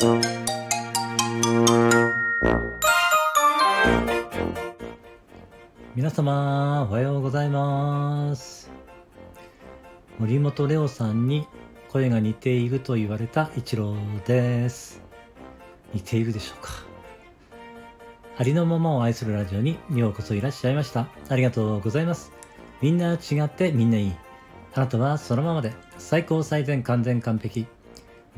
皆様、おはようございます。森本レオさんに声が似ていると言われた一郎です。似ているでしょうかありのままを愛するラジオにようこそいらっしゃいました。ありがとうございます。みんな違ってみんないい。あなたはそのままで最高最善完全完璧。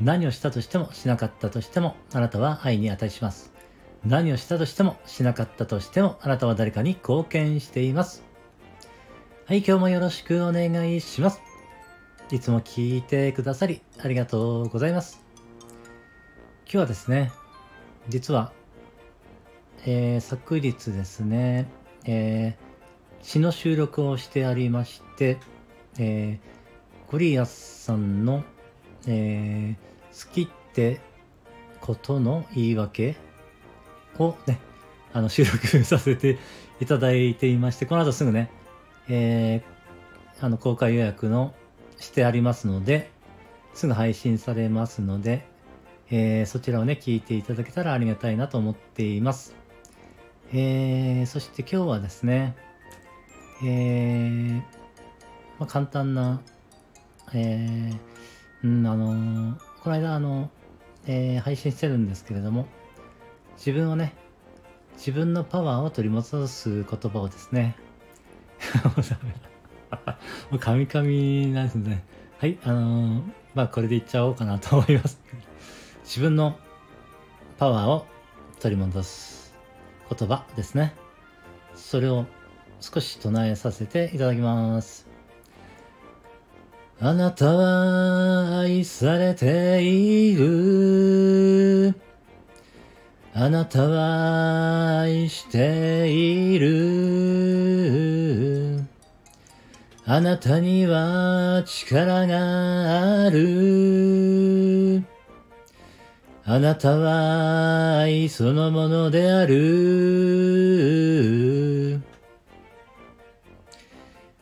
何をしたとしてもしなかったとしてもあなたは愛に値します。何をしたとしてもしなかったとしてもあなたは誰かに貢献しています。はい、今日もよろしくお願いします。いつも聞いてくださりありがとうございます。今日はですね、実は、えー昨日ですね、えー詩の収録をしてありまして、えーゴリアスさんの、えー好きってことの言い訳をね、あの収録させていただいていまして、この後すぐね、えーあの公開予約のしてありますので、すぐ配信されますので、えーそちらをね、聞いていただけたらありがたいなと思っています。えーそして今日はですね、えーまあ、簡単な、えーん、あのーこの間、あの、えー配信してるんですけれども、自分をね、自分のパワーを取り戻す言葉をですね、もうダメだ。もうカミカミなんですね。はい、あのーまあこれでいっちゃおうかなと思います。自分のパワーを取り戻す言葉ですね。それを少し唱えさせていただきます。あなたは愛されている。あなたは愛している。あなたには力がある。あなたは愛そのものである。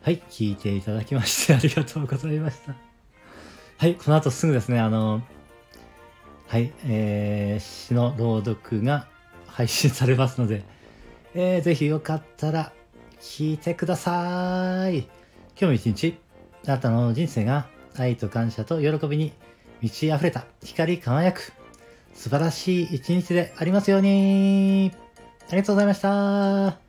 はい、聞いていただきましてありがとうございました。はい、この後すぐですね、あの、はい、えー、詩の朗読が配信されますので、えー、ぜひよかったら聞いてください。今日も一日、あなたの人生が愛と感謝と喜びに満ち溢れた光り輝く素晴らしい一日でありますように。ありがとうございました。